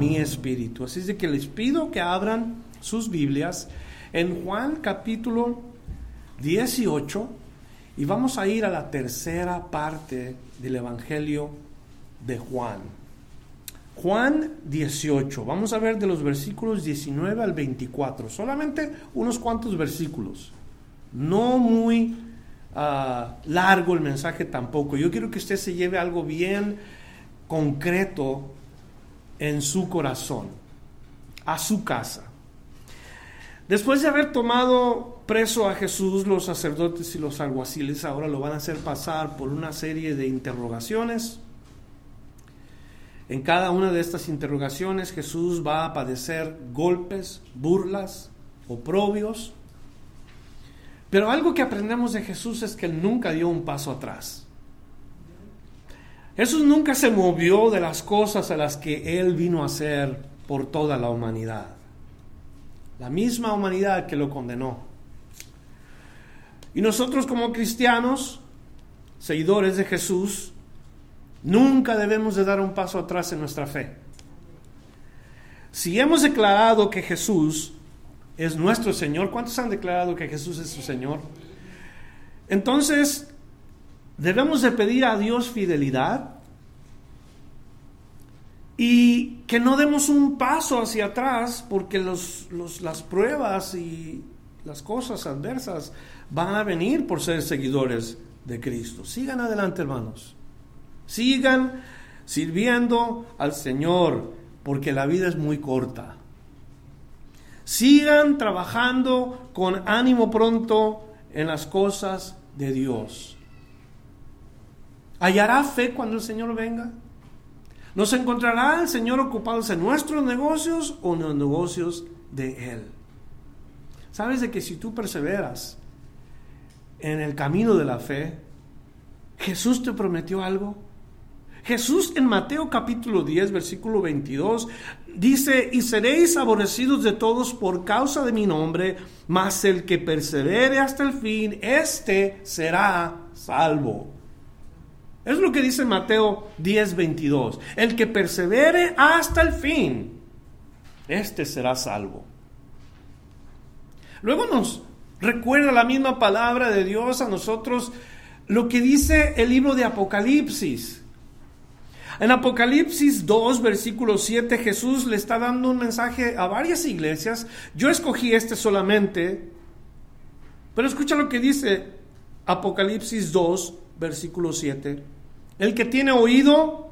Mi espíritu. Así es de que les pido que abran sus Biblias en Juan capítulo 18 y vamos a ir a la tercera parte del Evangelio de Juan. Juan 18, vamos a ver de los versículos 19 al 24, solamente unos cuantos versículos, no muy ah, largo el mensaje tampoco. Yo quiero que usted se lleve algo bien concreto en su corazón, a su casa. Después de haber tomado preso a Jesús, los sacerdotes y los alguaciles ahora lo van a hacer pasar por una serie de interrogaciones. En cada una de estas interrogaciones Jesús va a padecer golpes, burlas, oprobios. Pero algo que aprendemos de Jesús es que él nunca dio un paso atrás. Jesús nunca se movió de las cosas a las que él vino a hacer por toda la humanidad la misma humanidad que lo condenó. Y nosotros como cristianos, seguidores de Jesús, nunca debemos de dar un paso atrás en nuestra fe. Si hemos declarado que Jesús es nuestro Señor, ¿cuántos han declarado que Jesús es su Señor? Entonces, debemos de pedir a Dios fidelidad y que no demos un paso hacia atrás porque las pruebas y las cosas adversas van a venir por ser seguidores de Cristo. Sigan adelante, hermanos. Sigan sirviendo al Señor porque la vida es muy corta. Sigan trabajando con ánimo pronto en las cosas de Dios. ¿Hallará fe cuando el Señor venga? ¿Nos encontrará el Señor ocupados en nuestros negocios o en los negocios de Él? ¿Sabes de que si tú perseveras en el camino de la fe, Jesús te prometió algo? Jesús en Mateo capítulo 10, versículo 22, dice, y seréis aborrecidos de todos por causa de mi nombre, mas el que persevere hasta el fin, éste será salvo. Es lo que dice Mateo 10, 22. El que persevere hasta el fin, este será salvo. Luego nos recuerda la misma palabra de Dios a nosotros lo que dice el libro de Apocalipsis. En Apocalipsis 2, versículo 7, Jesús le está dando un mensaje a varias iglesias. Yo escogí este solamente, pero escucha lo que dice Apocalipsis 2, versículo 7. El que tiene oído,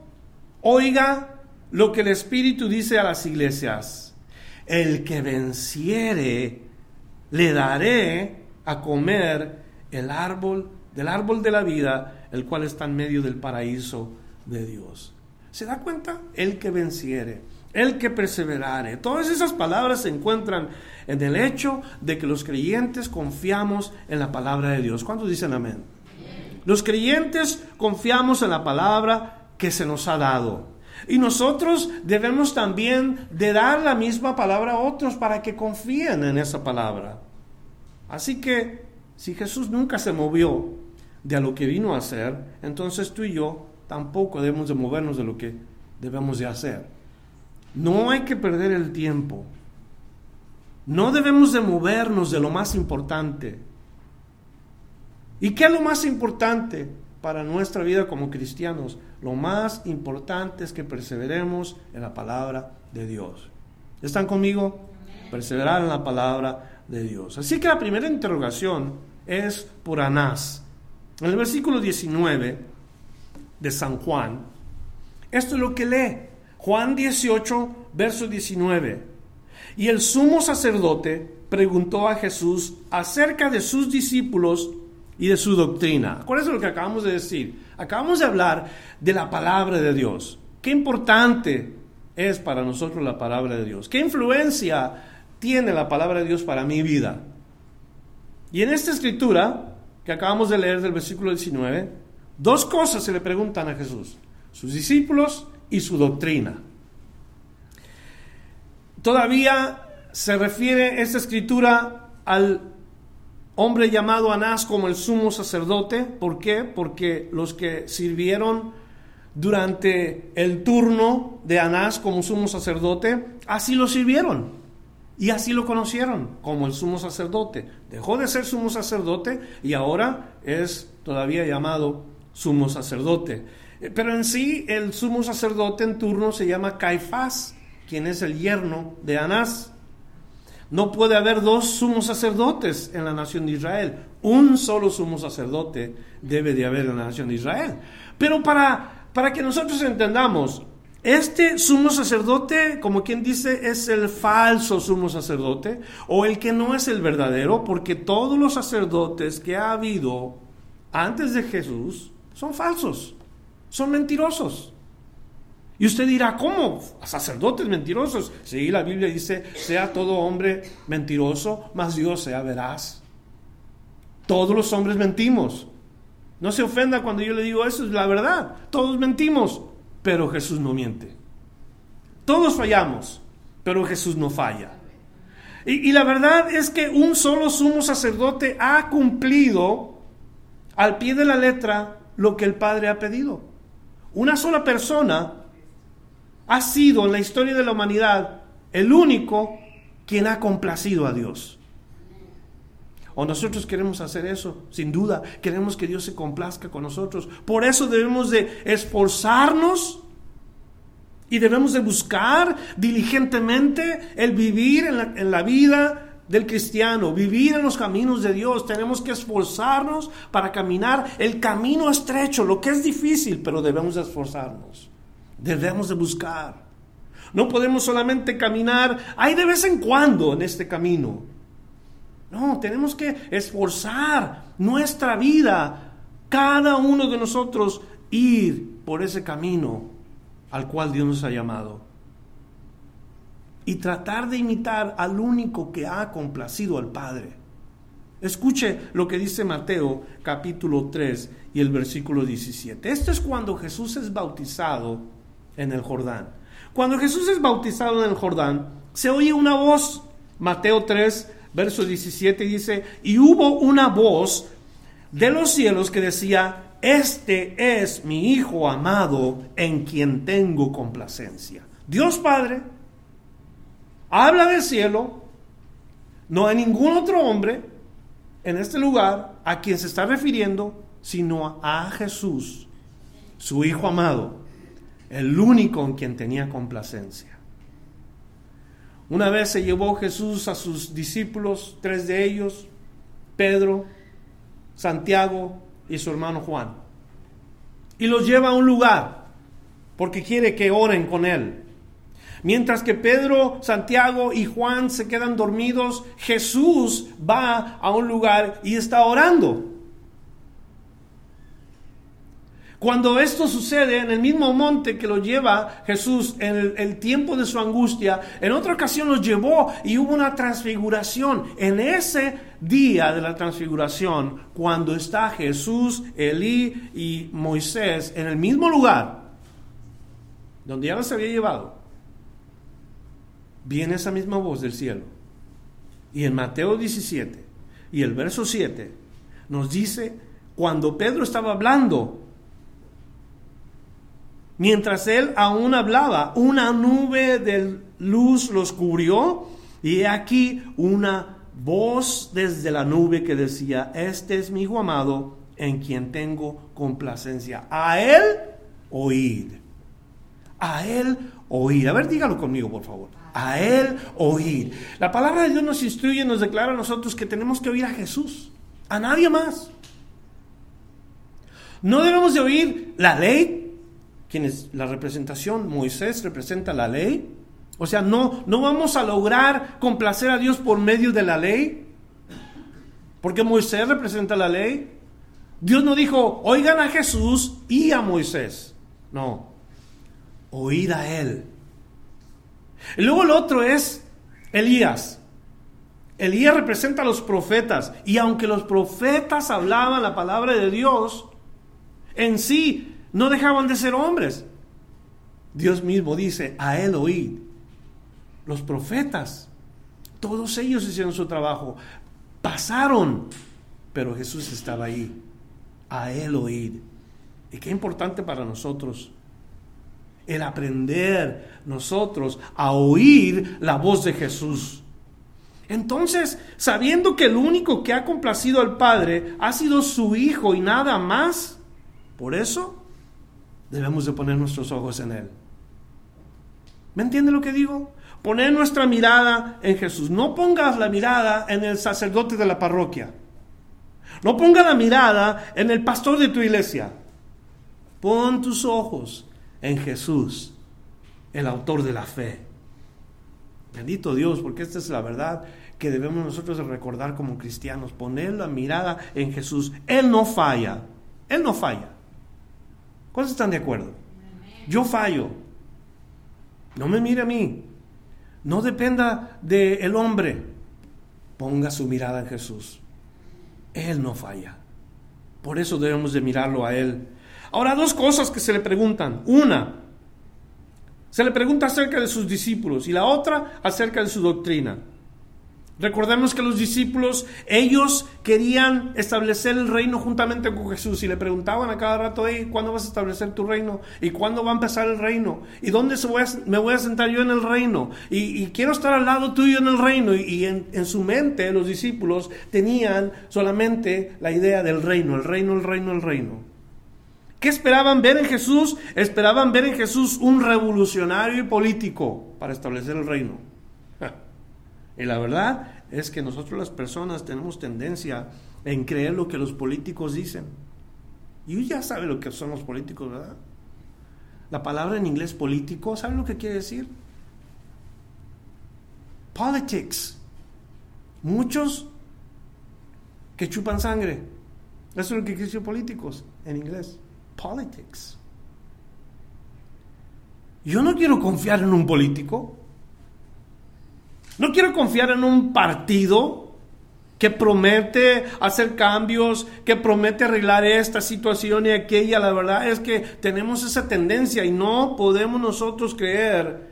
oiga lo que el Espíritu dice a las iglesias. El que venciere, le daré a comer el árbol del árbol de la vida, el cual está en medio del paraíso de Dios. ¿Se da cuenta? El que venciere, el que perseverare. Todas esas palabras se encuentran en el hecho de que los creyentes confiamos en la palabra de Dios. ¿Cuántos dicen amén? Los creyentes confiamos en la palabra que se nos ha dado. Y nosotros debemos también de dar la misma palabra a otros para que confíen en esa palabra. Así que si Jesús nunca se movió de lo que vino a hacer, entonces tú y yo tampoco debemos de movernos de lo que debemos de hacer. No hay que perder el tiempo. No debemos de movernos de lo más importante. ¿Y qué es lo más importante para nuestra vida como cristianos? Lo más importante es que perseveremos en la palabra de Dios. ¿Están conmigo? Perseverar en la palabra de Dios. Así que la primera interrogación es por Anás. En el versículo 19 de San Juan, esto es lo que lee. Juan 18, verso 19. Y el sumo sacerdote preguntó a Jesús acerca de sus discípulos y de su doctrina. ¿Cuál es lo que acabamos de decir? Acabamos de hablar de la palabra de Dios. qué importante es para nosotros la palabra de Dios. ¿Qué influencia tiene la palabra de Dios para mi vida? Y en esta escritura que acabamos de leer del versículo 19, dos cosas se le preguntan a Jesús, sus discípulos y su doctrina. Todavía se refiere esta escritura al hombre llamado Anás como el sumo sacerdote. ¿Por qué? Porque los que sirvieron durante el turno de Anás como sumo sacerdote, así lo sirvieron. Y así lo conocieron como el sumo sacerdote. Dejó de ser sumo sacerdote y ahora es todavía llamado sumo sacerdote. Eh, pero en sí el sumo sacerdote en turno se llama Caifás, quien es el yerno de Anás. No puede haber dos sumos sacerdotes en la nación de Israel. Un solo sumo sacerdote debe de haber en la nación de Israel. Pero para para que nosotros entendamos, este sumo sacerdote, como quien dice, es el falso sumo sacerdote o el que no es el verdadero, porque todos los sacerdotes que ha habido antes de Jesús son falsos, son mentirosos. Y usted dirá, ¿cómo? ¿Sacerdotes mentirosos? Sí, la Biblia dice, sea todo hombre mentiroso, mas Dios sea veraz. Todos los hombres mentimos. No se ofenda cuando yo le digo eso, es la verdad. Todos mentimos, pero Jesús no miente. Todos fallamos, pero Jesús no falla. Y, y, la verdad es que un solo sumo sacerdote ha cumplido al pie de la letra lo que el Padre ha pedido. Una sola persona ha sido en la historia de la humanidad el único quien ha complacido a Dios. O nosotros queremos hacer eso, sin duda. Queremos que Dios se complazca con nosotros. Por eso debemos de esforzarnos y debemos de buscar diligentemente el vivir en la, en la vida del cristiano, vivir en los caminos de Dios. Tenemos que esforzarnos para caminar el camino estrecho, lo que es difícil, pero debemos de esforzarnos. Debemos de buscar. No podemos solamente caminar, hay de vez en cuando en este camino. No, tenemos que esforzar nuestra vida, cada uno de nosotros, ir por ese camino al cual Dios nos ha llamado. Y tratar de imitar al único que ha complacido al Padre. Escuche lo que dice Mateo capítulo 3 y el versículo 17. Esto es cuando Jesús es bautizado en el Jordán. Cuando Jesús es bautizado en el Jordán, se oye una voz, Mateo 3, verso 17 dice, y hubo una voz de los cielos que decía, este es mi Hijo amado en quien tengo complacencia. Dios Padre habla del cielo, no hay ningún otro hombre en este lugar a quien se está refiriendo, sino a Jesús, su Hijo amado, el único en quien tenía complacencia. Una vez se llevó Jesús a sus discípulos, tres de ellos, Pedro, Santiago y su hermano Juan. Y los lleva a un lugar porque quiere que oren con él. Mientras que Pedro, Santiago y Juan se quedan dormidos, Jesús va a un lugar y está orando. Cuando esto sucede en el mismo monte que lo lleva Jesús en el, tiempo de su angustia, en otra ocasión los llevó y hubo una transfiguración. En ese día de la transfiguración, cuando está Jesús, Elí y Moisés en el mismo lugar, donde ya los había llevado, viene esa misma voz del cielo. Y en Mateo 17 y el verso 7 nos dice, cuando Pedro estaba hablando, Mientras él aún hablaba, una nube de luz los cubrió y aquí una voz desde la nube que decía, este es mi hijo amado en quien tengo complacencia. A él oír. A él oír. A ver, dígalo conmigo, por favor. A él oír. La palabra de Dios nos instruye, nos declara a nosotros que tenemos que oír a Jesús, a nadie más. No debemos de oír la ley, quien es la representación, Moisés representa la ley. O sea, no, no vamos a lograr complacer a Dios por medio de la ley, porque Moisés representa la ley. Dios no dijo, oigan a Jesús y a Moisés. No. oír a Él. Y luego el otro es Elías. Elías representa a los profetas. Y aunque los profetas hablaban la palabra de Dios, en sí no dejaban de ser hombres. Dios mismo dice, a Él oíd. Los profetas, todos ellos hicieron su trabajo. Pasaron, pero Jesús estaba ahí. A Él oíd. Y qué importante para nosotros el aprender nosotros a oír la voz de Jesús. Entonces, sabiendo que el único que ha complacido al Padre ha sido su Hijo y nada más, por eso debemos de poner nuestros ojos en Él. ¿Me entiende lo que digo? Poner nuestra mirada en Jesús. No pongas la mirada en el sacerdote de la parroquia. No ponga la mirada en el pastor de tu iglesia. Pon tus ojos en Jesús, el autor de la fe. Bendito Dios, porque esta es la verdad que debemos nosotros recordar como cristianos, poner la mirada en Jesús. Él no falla, Él no falla. ¿Cuántos están de acuerdo? Yo fallo. No me mire a mí. No dependa del hombre. Ponga su mirada en Jesús. Él no falla. Por eso debemos de mirarlo a Él Ahora, dos cosas que se le preguntan. Una, se le pregunta acerca de sus discípulos y la otra acerca de su doctrina. Recordemos que los discípulos, ellos querían establecer el reino juntamente con Jesús y le preguntaban a cada rato, ¿cuándo vas a establecer tu reino? ¿Y cuándo va a empezar el reino? ¿Y dónde me voy a sentar yo en el reino? Y, quiero estar al lado tuyo en el reino. Y, en, en, su mente los discípulos tenían solamente la idea del reino, el reino, el reino, el reino. ¿Qué esperaban ver en Jesús? Esperaban ver en Jesús un revolucionario y político para establecer el reino. Y la verdad es que nosotros las personas tenemos tendencia en creer lo que los políticos dicen. Y ya sabe lo que son los políticos, ¿verdad? La palabra en inglés político, ¿sabe lo que quiere decir? Politics. Muchos que chupan sangre. Eso es lo que quiere políticos en inglés politics. Yo no quiero confiar en un político. No quiero confiar en un partido que promete hacer cambios, que promete arreglar esta situación y aquella. La verdad es que tenemos esa tendencia y no podemos nosotros creer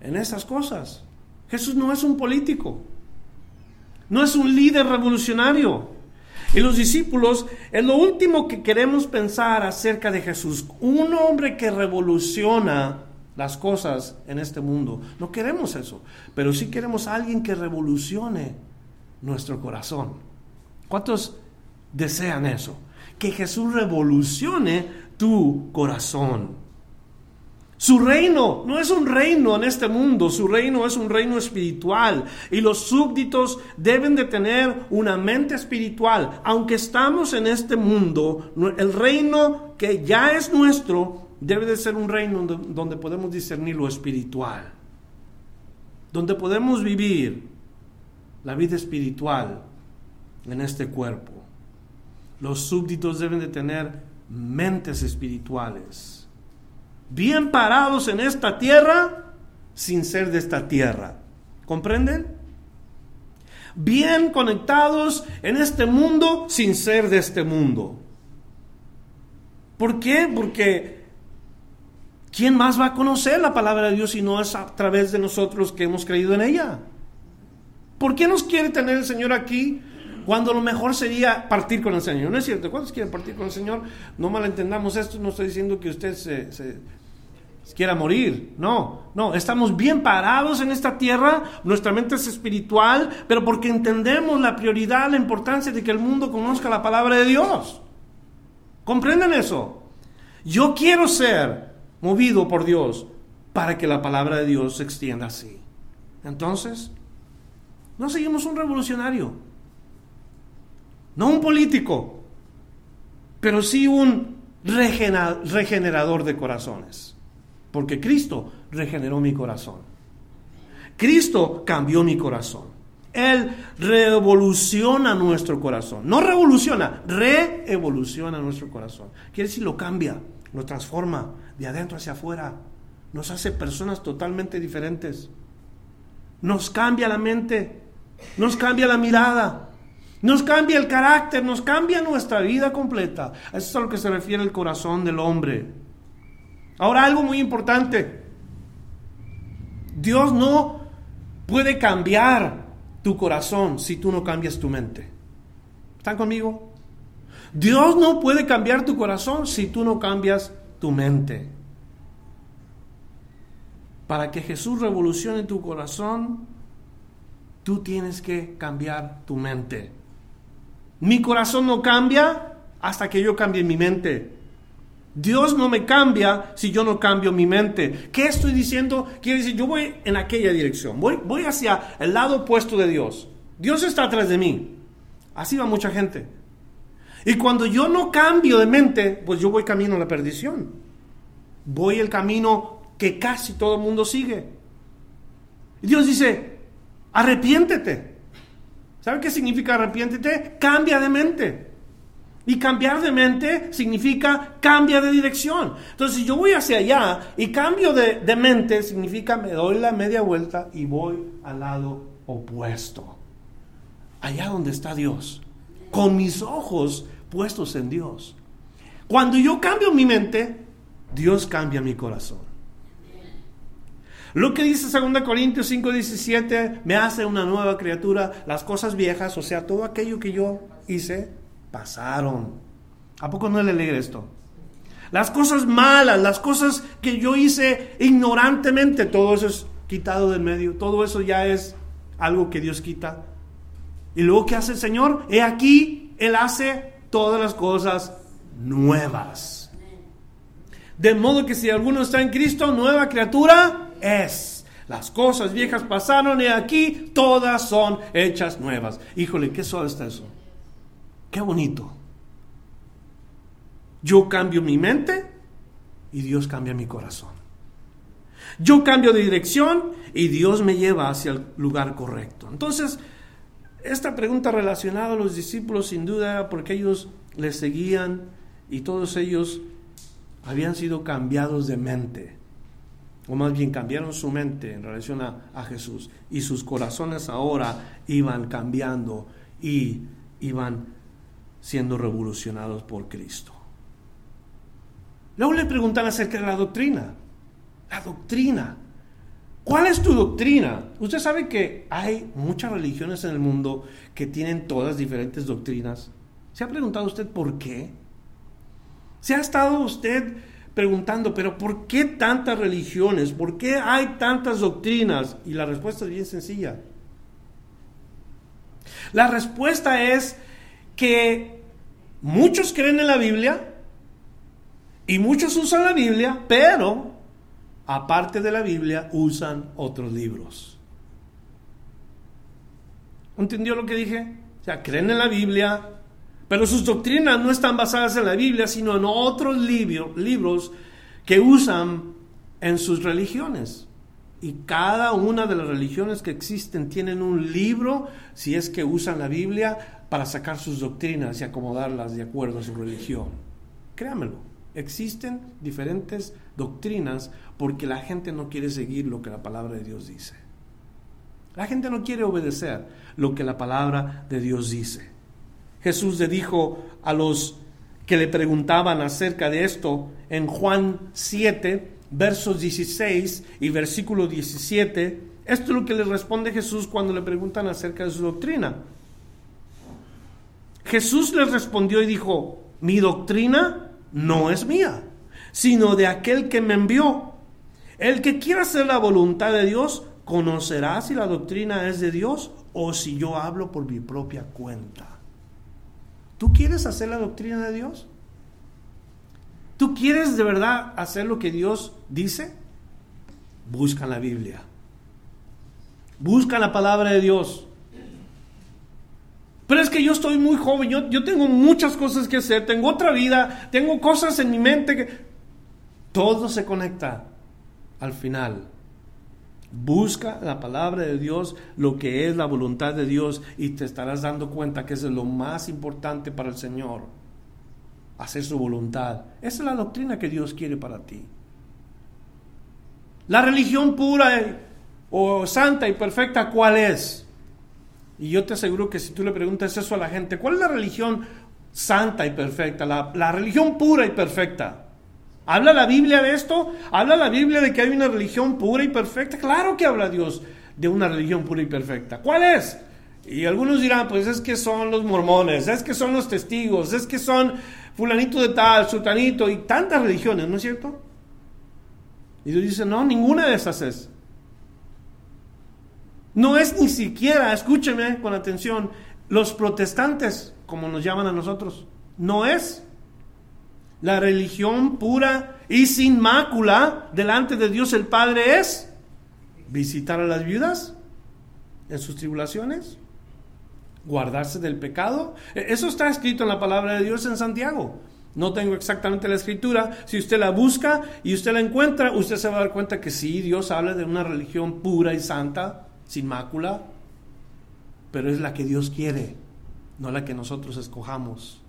en esas cosas. Jesús no es un político, no es un líder revolucionario. Y los discípulos es lo último que queremos pensar acerca de Jesús. Un hombre que revoluciona las cosas en este mundo. No queremos eso, pero sí queremos a alguien que revolucione nuestro corazón. ¿Cuántos desean eso? Que Jesús revolucione tu corazón. Su reino no es un reino en este mundo, su reino es un reino espiritual y los súbditos deben de tener una mente espiritual. Aunque estamos en este mundo, el reino que ya es nuestro debe de ser un reino donde podemos discernir lo espiritual, donde podemos vivir la vida espiritual en este cuerpo. Los súbditos deben de tener mentes espirituales bien parados en esta tierra sin ser de esta tierra. ¿Comprenden? Bien conectados en este mundo sin ser de este mundo. ¿Por qué? Porque ¿quién más va a conocer la palabra de Dios si no es a través de nosotros que hemos creído en ella? ¿Por qué nos quiere tener el Señor aquí cuando lo mejor sería partir con el Señor. ¿No es cierto? ¿Cuántos quieren partir con el Señor? No malentendamos esto, no estoy diciendo que usted se, quiera morir. No, no, estamos bien parados en esta tierra, nuestra mente es espiritual, pero porque entendemos la prioridad, la importancia de que el mundo conozca la palabra de Dios. ¿Comprenden eso? Yo quiero ser movido por Dios para que la palabra de Dios se extienda así. Entonces, no seguimos un revolucionario no un político, pero sí un regenerador de corazones. Porque Cristo regeneró mi corazón. Cristo cambió mi corazón. Él revoluciona nuestro corazón. No revoluciona, reevoluciona nuestro corazón. Quiere decir, lo cambia, lo transforma de adentro hacia afuera. nos hace personas totalmente diferentes. Nos cambia la mente, nos cambia la mirada, nos cambia el carácter, nos cambia nuestra vida completa. Eso es a lo que se refiere el corazón del hombre. Ahora algo muy importante. Dios no puede cambiar tu corazón si tú no cambias tu mente. ¿Están conmigo? Dios no puede cambiar tu corazón si tú no cambias tu mente. Para que Jesús revolucione tu corazón, tú tienes que cambiar tu mente. Mi corazón no cambia hasta que yo cambie mi mente. Dios no me cambia si yo no cambio mi mente. ¿Qué estoy diciendo? Quiere decir, yo voy en aquella dirección, voy, voy hacia el lado opuesto de Dios. Dios está atrás de mí. Así va mucha gente. Y cuando yo no cambio de mente, pues yo voy camino a la perdición. Voy el camino que casi todo el mundo sigue. Y Dios dice, arrepiéntete. ¿Sabe qué significa arrepiéntete? Cambia de mente. Y cambiar de mente significa cambia de dirección. Entonces, si yo voy hacia allá y cambio de, de, mente, significa me doy la media vuelta y voy al lado opuesto. Allá donde está Dios. Con mis ojos puestos en Dios. Cuando yo cambio mi mente, Dios cambia mi corazón. Lo que dice 2 Corintios 5:17, me hace una nueva criatura, las cosas viejas, o sea, todo aquello que yo hice, pasaron. ¿A poco no le lee esto? Las cosas malas, las cosas que yo hice ignorantemente, todo eso es quitado del medio, todo eso ya es algo que Dios quita. Y luego, ¿qué hace el Señor? He aquí, Él hace todas las cosas nuevas. De modo que si alguno está en Cristo, nueva criatura, es. Las cosas viejas pasaron y aquí todas son hechas nuevas. Híjole, qué suave está eso. Qué bonito. Yo cambio mi mente y Dios cambia mi corazón. Yo cambio de dirección y Dios me lleva hacia el lugar correcto. Entonces, esta pregunta relacionada a los discípulos sin duda porque ellos les seguían y todos ellos habían sido cambiados de mente o más bien cambiaron su mente en relación a, Jesús y sus corazones ahora iban cambiando y iban siendo revolucionados por Cristo. Luego le preguntan acerca de la doctrina. La doctrina. ¿Cuál es tu doctrina? Usted sabe que hay muchas religiones en el mundo que tienen todas diferentes doctrinas. ¿Se ha preguntado usted por qué? ¿Se ha estado usted preguntando, pero ¿por qué tantas religiones? ¿Por qué hay tantas doctrinas? Y la respuesta es bien sencilla. La respuesta es que muchos creen en la Biblia y muchos usan la Biblia, pero aparte de la Biblia usan otros libros. ¿Entendió lo que dije? O sea, creen en la Biblia, pero sus doctrinas no están basadas en la Biblia, sino en otros libros que usan en sus religiones. Y cada una de las religiones que existen tienen un libro, si es que usan la Biblia, para sacar sus doctrinas y acomodarlas de acuerdo a su religión. Créamelo, existen diferentes doctrinas porque la gente no quiere seguir lo que la palabra de Dios dice. La gente no quiere obedecer lo que la palabra de Dios dice. Jesús le dijo a los que le preguntaban acerca de esto en Juan 7, versos 16 y versículo 17. Esto es lo que le responde Jesús cuando le preguntan acerca de su doctrina. Jesús les respondió y dijo, mi doctrina no es mía, sino de aquel que me envió. El que quiera hacer la voluntad de Dios conocerá si la doctrina es de Dios o si yo hablo por mi propia cuenta. ¿Tú quieres hacer la doctrina de Dios? ¿Tú quieres de verdad hacer lo que Dios dice? Busca la Biblia. Busca la palabra de Dios. Pero es que yo estoy muy joven, yo, yo, tengo muchas cosas que hacer, tengo otra vida, tengo cosas en mi mente que... Todo se conecta al final. Busca la palabra de Dios, lo que es la voluntad de Dios, y te estarás dando cuenta que es lo más importante para el Señor. Hacer su voluntad. Esa es la doctrina que Dios quiere para ti. La religión pura o santa y perfecta, ¿cuál es? Y yo te aseguro que si tú le preguntas eso a la gente, ¿cuál es la religión santa y perfecta? La, la religión pura y perfecta. ¿Habla la Biblia de esto? ¿Habla la Biblia de que hay una religión pura y perfecta? Claro que habla Dios de una religión pura y perfecta. ¿Cuál es? Y algunos dirán, pues es que son los mormones, es que son los testigos, es que son fulanito de tal, sultanito y tantas religiones, ¿no es cierto? Y Dios dice, no, ninguna de esas es. No es ni siquiera, escúcheme con atención, los protestantes, como nos llaman a nosotros, no es la religión pura y sin mácula delante de Dios el Padre es visitar a las viudas en sus tribulaciones, guardarse del pecado. E, eso está escrito en la palabra de Dios en Santiago. No tengo exactamente la escritura. Si usted la busca y usted la encuentra, usted se va a dar cuenta que sí, Dios habla de una religión pura y santa, sin mácula, pero es la que Dios quiere, no la que nosotros escojamos.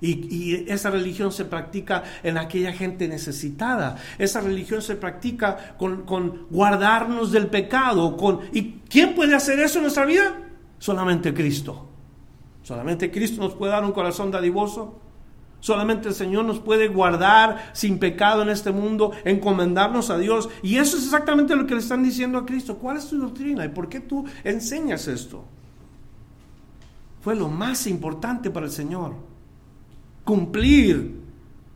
Y, esa religión se practica en aquella gente necesitada. Esa religión se practica con, con, guardarnos del pecado. Con, ¿Y quién puede hacer eso en nuestra vida? Solamente Cristo. Solamente Cristo nos puede dar un corazón dadivoso. Solamente el Señor nos puede guardar sin pecado en este mundo, encomendarnos a Dios. Y eso es exactamente lo que le están diciendo a Cristo. ¿Cuál es tu doctrina? ¿Y por qué tú enseñas esto? Fue lo más importante para el Señor cumplir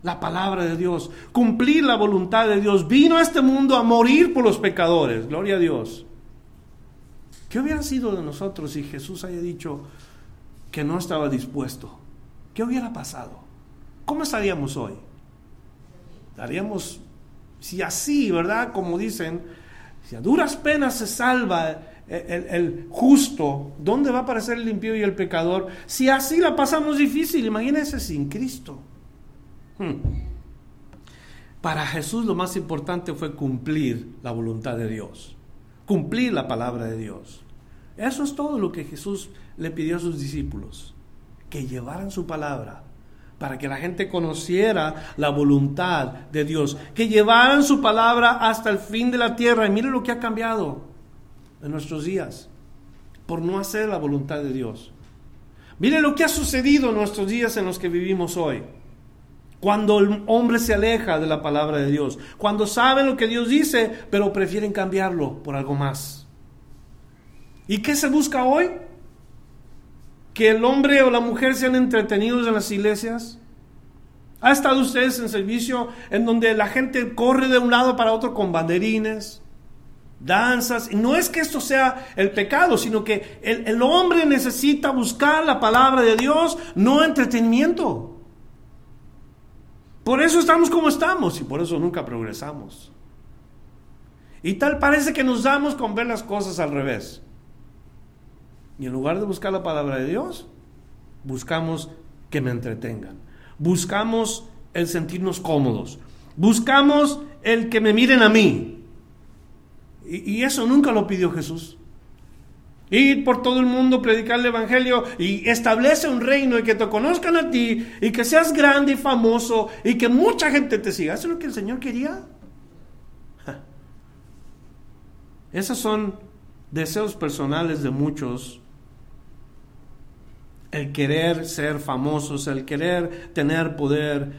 la palabra de Dios, cumplir la voluntad de Dios. Vino a este mundo a morir por los pecadores, gloria a Dios. ¿Qué hubiera sido de nosotros si Jesús haya dicho que no estaba dispuesto? ¿Qué hubiera pasado? ¿Cómo estaríamos hoy? Estaríamos, si así, ¿verdad? Como dicen, si a duras penas se salva el, justo, ¿dónde va a aparecer el limpio y el pecador? Si así la pasamos difícil, imagínense sin Cristo. Hmm. Para Jesús lo más importante fue cumplir la voluntad de Dios, cumplir la palabra de Dios. Eso es todo lo que Jesús le pidió a sus discípulos, que llevaran su palabra para que la gente conociera la voluntad de Dios, que llevaran su palabra hasta el fin de la tierra. Y mire lo que ha cambiado en nuestros días por no hacer la voluntad de Dios. Mire lo que ha sucedido en nuestros días en los que vivimos hoy. Cuando el hombre se aleja de la palabra de Dios, cuando saben lo que Dios dice, pero prefieren cambiarlo por algo más. ¿Y qué se busca hoy? Que el hombre o la mujer sean entretenidos en las iglesias. ¿Ha estado ustedes en servicio en donde la gente corre de un lado para otro con banderines? Danzas. No es que esto sea el pecado, sino que el, hombre necesita buscar la palabra de Dios, no entretenimiento. Por eso estamos como estamos y por eso nunca progresamos. Y tal parece que nos damos con ver las cosas al revés. Y en lugar de buscar la palabra de Dios, buscamos que me entretengan. Buscamos el sentirnos cómodos. Buscamos el que me miren a mí. Y, eso nunca lo pidió Jesús. Ir por todo el mundo, predicar el Evangelio y establece un reino y que te conozcan a ti y que seas grande y famoso y que mucha gente te siga. ¿Eso es lo que el Señor quería? Esos son deseos personales de muchos. El querer ser famosos, el querer tener poder.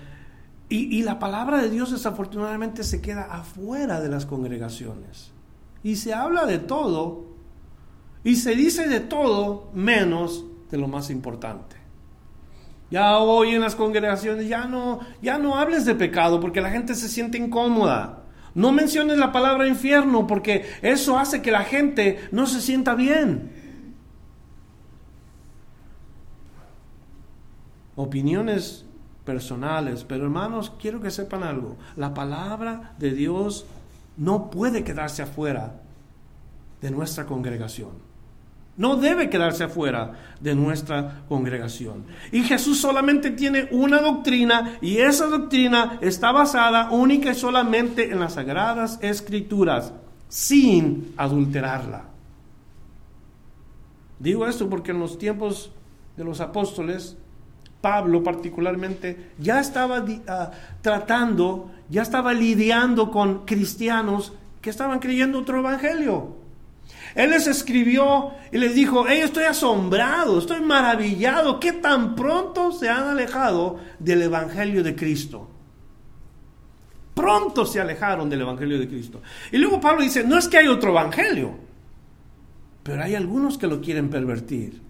Y, y la palabra de Dios desafortunadamente se queda afuera de las congregaciones y se habla de todo y se dice de todo menos de lo más importante. Ya hoy en las congregaciones ya no, ya no hables de pecado porque la gente se siente incómoda. No menciones la palabra infierno porque eso hace que la gente no se sienta bien. Opiniones personales, pero hermanos, quiero que sepan algo. La palabra de Dios no puede quedarse afuera de nuestra congregación. No debe quedarse afuera de nuestra congregación. Y Jesús solamente tiene una doctrina y esa doctrina está basada única y solamente en las sagradas escrituras, sin adulterarla. Digo esto porque en los tiempos de los apóstoles, Pablo particularmente, ya estaba ah, tratando, ya estaba lidiando con cristianos que estaban creyendo otro evangelio. Él les escribió y les dijo, estoy asombrado, estoy maravillado, que tan pronto se han alejado del evangelio de Cristo. Pronto se alejaron del evangelio de Cristo. Y luego Pablo dice, no es que hay otro evangelio, pero hay algunos que lo quieren pervertir.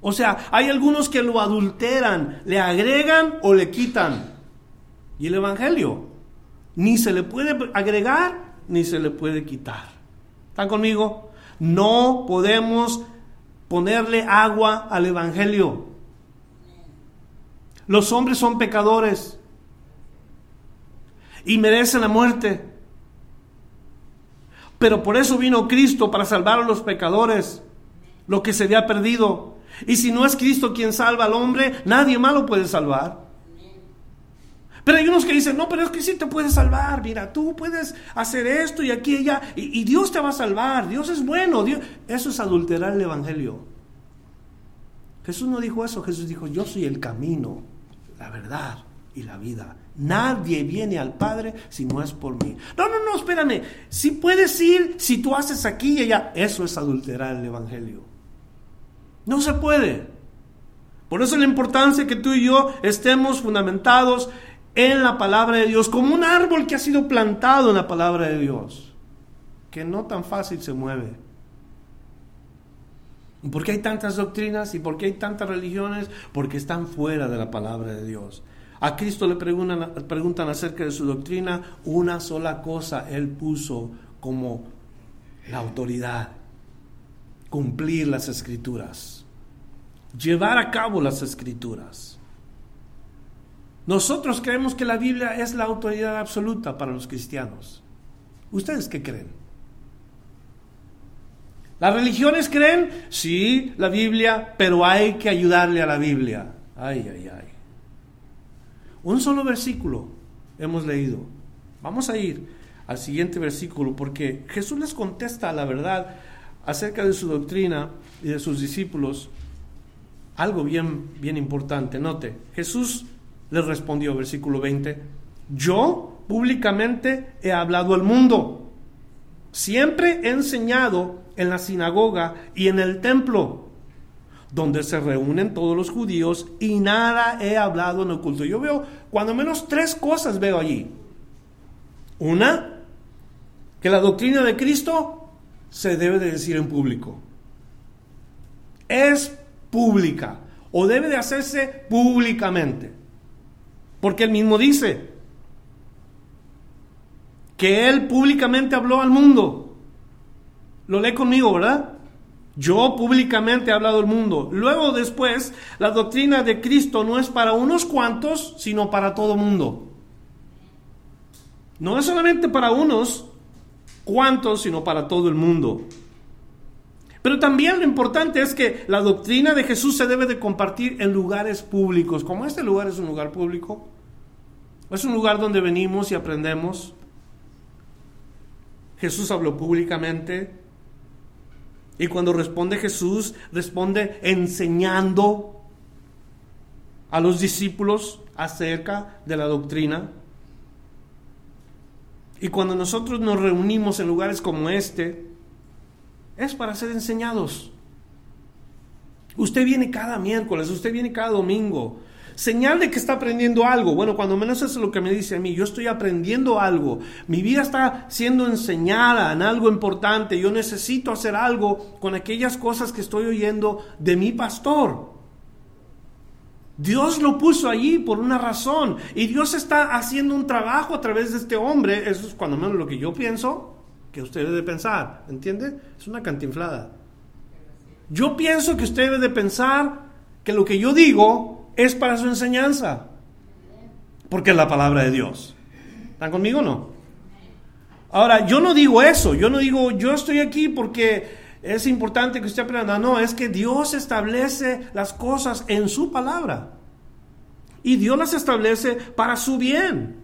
O sea, hay algunos que lo adulteran, le agregan o le quitan. Y el Evangelio ni se le puede agregar ni se le puede quitar. ¿Están conmigo? No podemos ponerle agua al Evangelio. Los hombres son pecadores y merecen la muerte. Pero por eso vino Cristo para salvar a los pecadores, lo que se había perdido. Y si no es Cristo quien salva al hombre, nadie más lo puede salvar. Pero hay unos que dicen, no, pero es que sí te puede salvar. Mira, tú puedes hacer esto y aquí y allá. Y, Dios te va a salvar. Dios es bueno. Dios... Eso es adulterar el Evangelio. Jesús no dijo eso. Jesús dijo, yo soy el camino, la verdad y la vida. Nadie viene al Padre si no es por mí. No, no, no, espérame. Si puedes ir, si tú haces aquí y allá, eso es adulterar el Evangelio. No se puede. Por eso la importancia que tú y yo estemos fundamentados en la palabra de Dios, como un árbol que ha sido plantado en la palabra de Dios, que no tan fácil se mueve. ¿Por qué hay tantas doctrinas y por qué hay tantas religiones? Porque están fuera de la palabra de Dios. A Cristo le preguntan, preguntan acerca de su doctrina, una sola cosa Él puso como la autoridad, cumplir las escrituras llevar a cabo las escrituras. Nosotros creemos que la Biblia es la autoridad absoluta para los cristianos. ¿Ustedes qué creen? ¿Las religiones creen? Sí, la Biblia, pero hay que ayudarle a la Biblia. Ay, ay, ay. Un solo versículo hemos leído. Vamos a ir al siguiente versículo porque Jesús les contesta la verdad acerca de su doctrina y de sus discípulos algo bien, bien importante. Note, Jesús le respondió, versículo 20, yo públicamente he hablado al mundo. Siempre he enseñado en la sinagoga y en el templo, donde se reúnen todos los judíos y nada he hablado en oculto. Yo veo, cuando menos tres cosas veo allí. Una, que la doctrina de Cristo se debe de decir en público. Es pública o debe de hacerse públicamente. Porque él mismo dice que él públicamente habló al mundo. Lo lee conmigo, ¿verdad? Yo públicamente he hablado al mundo. Luego después, la doctrina de Cristo no es para unos cuantos, sino para todo mundo. No es solamente para unos cuantos, sino para todo el mundo. Pero también lo importante es que la doctrina de Jesús se debe de compartir en lugares públicos. Como este lugar es un lugar público, es un lugar donde venimos y aprendemos. Jesús habló públicamente. Y cuando responde Jesús, responde enseñando a los discípulos acerca de la doctrina. Y cuando nosotros nos reunimos en lugares como este, es para ser enseñados. Usted viene cada miércoles, usted viene cada domingo. Señal de que está aprendiendo algo. Bueno, cuando menos eso es lo que me dice a mí. Yo estoy aprendiendo algo. Mi vida está siendo enseñada en algo importante. Yo necesito hacer algo con aquellas cosas que estoy oyendo de mi pastor. Dios lo puso allí por una razón. Y Dios está haciendo un trabajo a través de este hombre. Eso es cuando menos lo que yo pienso que usted debe pensar, ¿entiende? Es una cantinflada. Yo pienso que usted debe de pensar que lo que yo digo es para su enseñanza, porque es la palabra de Dios. ¿Están conmigo o no? Ahora, yo no digo eso, yo no digo yo estoy aquí porque es importante que usted aprenda, no, es que Dios establece las cosas en su palabra. Y Dios las establece para su bien.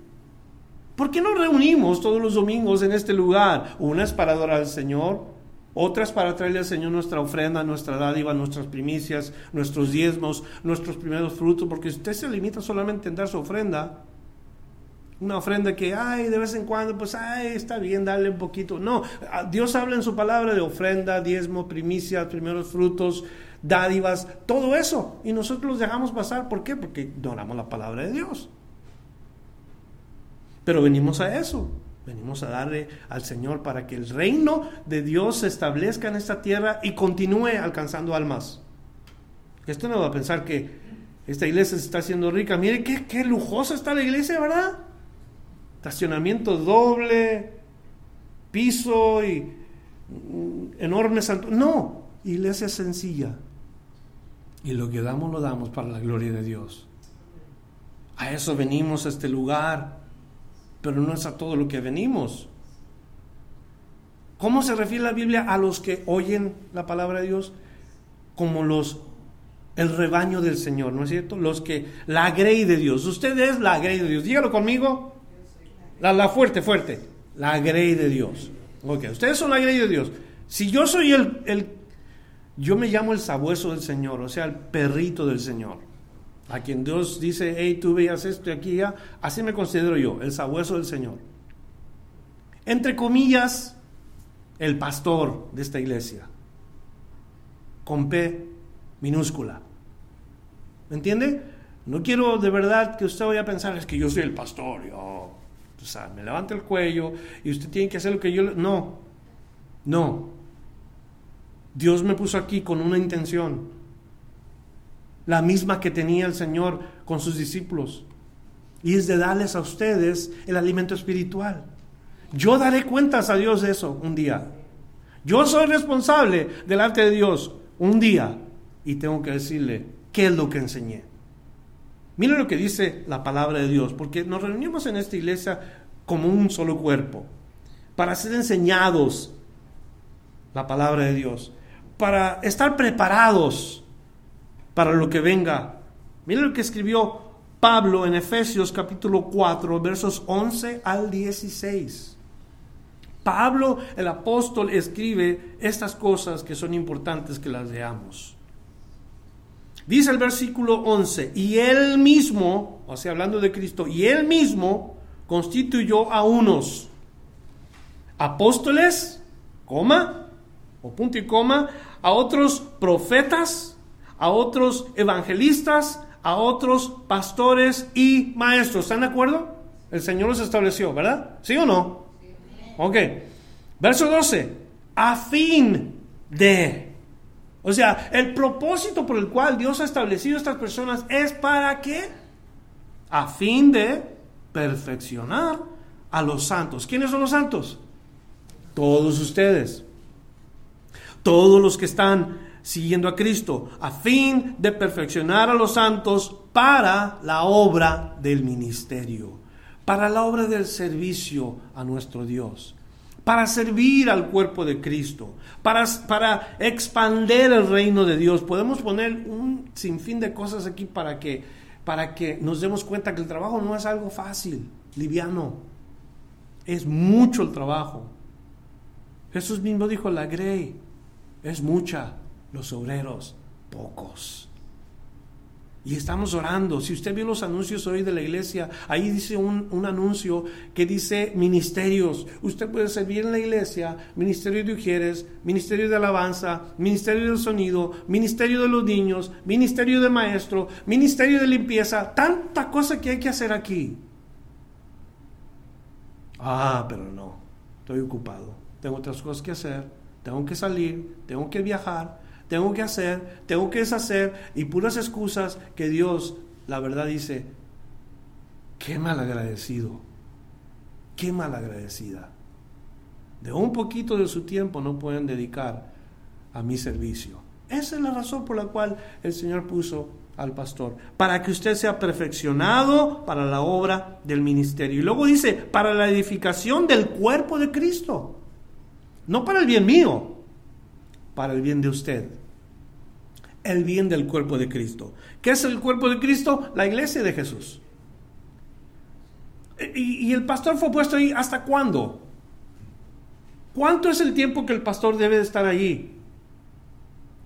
¿Por qué nos reunimos todos los domingos en este lugar? Una es para adorar al Señor otras para traerle al Señor nuestra ofrenda, nuestra dádiva, nuestras primicias, nuestros diezmos, nuestros primeros frutos, porque si usted se limita solamente en dar su ofrenda, una ofrenda que, ay, de vez en cuando, pues, ay, está bien, darle un poquito. No, Dios habla en su palabra de ofrenda, diezmo, primicia, primeros frutos, dádivas, todo eso. Y nosotros los dejamos pasar. ¿Por qué? Porque ignoramos la palabra de Dios. Pero venimos a eso. Venimos a darle al Señor para que el reino de Dios se establezca en esta tierra y continúe alcanzando almas. Esto no va a pensar que esta iglesia se está haciendo rica. Mire qué, qué lujosa está la iglesia, ¿verdad? estacionamiento doble, piso y mm, enorme santo. No, iglesia sencilla. Y lo que damos lo damos para la gloria de Dios. A eso venimos a este lugar, pero no es a todo lo que venimos. ¿Cómo se refiere la Biblia a los que oyen la palabra de Dios? Como los el rebaño del Señor, ¿no es cierto? Los que la grey de Dios. Usted es la grey de Dios. Dígalo conmigo. La, fuerte, fuerte. La grey de Dios. Ok, ustedes son la grey de Dios. Si yo soy el, el, yo me llamo el sabueso del Señor, o sea, el perrito del Señor. A quien Dios dice, hey, tú veas esto y aquí ya, así me considero yo, el sabueso del Señor. Entre comillas, el pastor de esta iglesia. Con P minúscula. ¿Me entiende? No quiero de verdad que usted vaya a pensar, es que yo soy el pastor, yo o sea, me levanta el cuello y usted tiene que hacer lo que yo... No, no. Dios me puso aquí con una intención, la misma que tenía el Señor con sus discípulos, y es de darles a ustedes el alimento espiritual. Yo daré cuentas a Dios de eso un día. Yo soy responsable delante de Dios un día y tengo que decirle qué es lo que enseñé. Miren lo que dice la palabra de Dios, porque nos reunimos en esta iglesia como un solo cuerpo, para ser enseñados la palabra de Dios, para estar preparados para lo que venga. Miren lo que escribió Pablo en Efesios capítulo 4, versos 11 al 16. Pablo el apóstol escribe estas cosas que son importantes que las veamos. Dice el versículo 11, y él mismo, o sea, hablando de Cristo, y él mismo constituyó a unos apóstoles, coma, o punto y coma, a otros profetas, a otros evangelistas, a otros pastores y maestros. ¿Están de acuerdo? El Señor los estableció, ¿verdad? ¿Sí o no? Ok. Verso 12. A fin de o sea, el propósito por el cual Dios ha establecido estas personas es para que, a fin de perfeccionar a los santos. ¿Quiénes son los santos? Todos ustedes. Todos los que están siguiendo a Cristo, a fin de perfeccionar a los santos para la obra del ministerio, para la obra del servicio a nuestro Dios para servir al cuerpo de Cristo, para, para expander el reino de Dios. Podemos poner un sinfín de cosas aquí para que, para que nos demos cuenta que el trabajo no es algo fácil, liviano. Es mucho el trabajo. Jesús mismo dijo, la grey es mucha, los obreros pocos. Y estamos orando. Si usted vio los anuncios hoy de la iglesia, ahí dice un, anuncio que dice ministerios. Usted puede servir en la iglesia, ministerio de mujeres, ministerio de alabanza, ministerio del sonido, ministerio de los niños, ministerio de maestro, ministerio de limpieza. Tanta cosa que hay que hacer aquí. Ah, pero no, estoy ocupado. Tengo otras cosas que hacer. Tengo que salir, tengo que viajar, tengo que hacer, tengo que deshacer y puras excusas que Dios, la verdad dice, qué mal agradecido, qué mal agradecida. De un poquito de su tiempo no pueden dedicar a mi servicio. Esa es la razón por la cual el Señor puso al pastor, para que usted sea perfeccionado para la obra del ministerio. Y luego dice, para la edificación del cuerpo de Cristo, no para el bien mío, para el bien de usted el bien del cuerpo de Cristo. ¿Qué es el cuerpo de Cristo? La iglesia de Jesús. ¿Y, el pastor fue puesto ahí hasta cuándo? ¿Cuánto es el tiempo que el pastor debe de estar allí?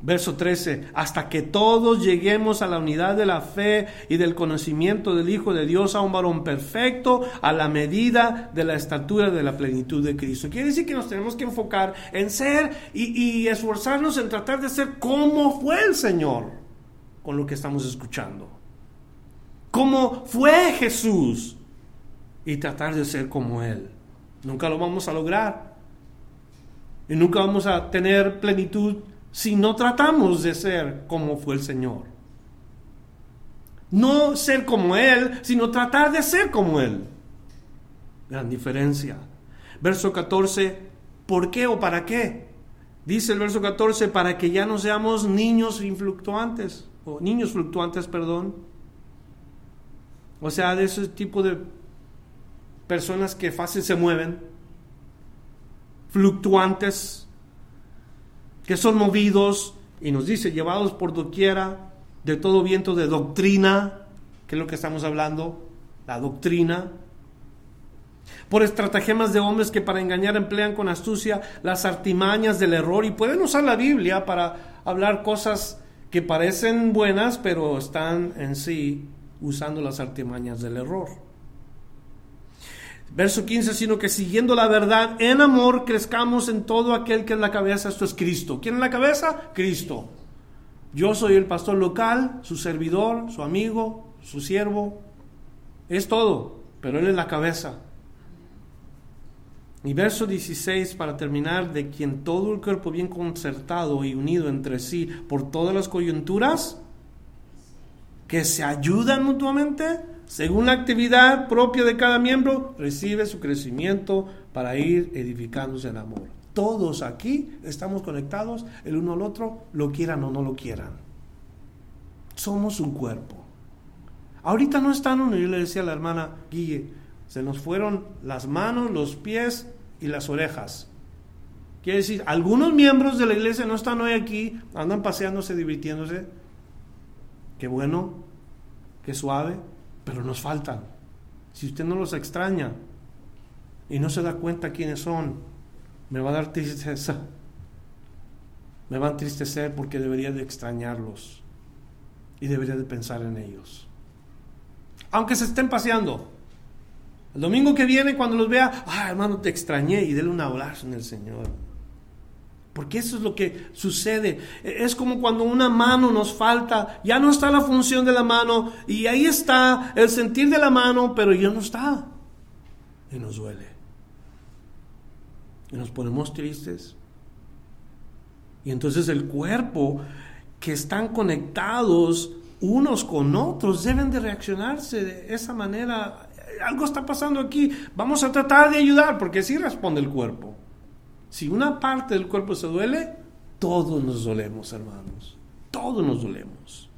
Verso 13, hasta que todos lleguemos a la unidad de la fe y del conocimiento del Hijo de Dios, a un varón perfecto, a la medida de la estatura de la plenitud de Cristo. Quiere decir que nos tenemos que enfocar en ser y, esforzarnos en tratar de ser como fue el Señor con lo que estamos escuchando. Como fue Jesús y tratar de ser como Él. Nunca lo vamos a lograr. Y nunca vamos a tener plenitud si no tratamos de ser como fue el Señor. No ser como Él, sino tratar de ser como Él. Gran diferencia. Verso 14, ¿por qué o para qué? Dice el verso 14, para que ya no seamos niños influctuantes, o niños fluctuantes, perdón. O sea, de ese tipo de personas que fácil se mueven, fluctuantes, que son movidos, y nos dice, llevados por doquiera, de todo viento de doctrina, que es lo que estamos hablando, la doctrina, por estratagemas de hombres que para engañar emplean con astucia las artimañas del error y pueden usar la Biblia para hablar cosas que parecen buenas, pero están en sí usando las artimañas del error. Verso 15, sino que siguiendo la verdad en amor crezcamos en todo aquel que es la cabeza, esto es Cristo. ¿Quién es la cabeza? Cristo. Yo soy el pastor local, su servidor, su amigo, su siervo. Es todo, pero Él es la cabeza. Y verso 16, para terminar, de quien todo el cuerpo bien concertado y unido entre sí por todas las coyunturas, que se ayudan mutuamente, según la actividad propia de cada miembro, recibe su crecimiento para ir edificándose en amor. Todos aquí estamos conectados el uno al otro, lo quieran o no lo quieran. Somos un cuerpo. Ahorita no están uno, yo le decía a la hermana Guille, se nos fueron las manos, los pies y las orejas. Quiere decir, algunos miembros de la iglesia no están hoy aquí, andan paseándose, divirtiéndose. Qué bueno, qué suave, pero nos faltan. Si usted no los extraña y no se da cuenta quiénes son, me va a dar tristeza. Me va a entristecer porque debería de extrañarlos y debería de pensar en ellos. Aunque se estén paseando. El domingo que viene, cuando los vea, ah, hermano, te extrañé y déle un abrazo en el Señor. Porque eso es lo que sucede. Es como cuando una mano nos falta, ya no está la función de la mano y ahí está el sentir de la mano, pero ya no está. Y nos duele. Y nos ponemos tristes. Y entonces el cuerpo, que están conectados unos con otros, deben de reaccionarse de esa manera. Algo está pasando aquí. Vamos a tratar de ayudar, porque así responde el cuerpo. Si una parte del cuerpo se duele, todos nos dolemos, hermanos. Todos nos dolemos.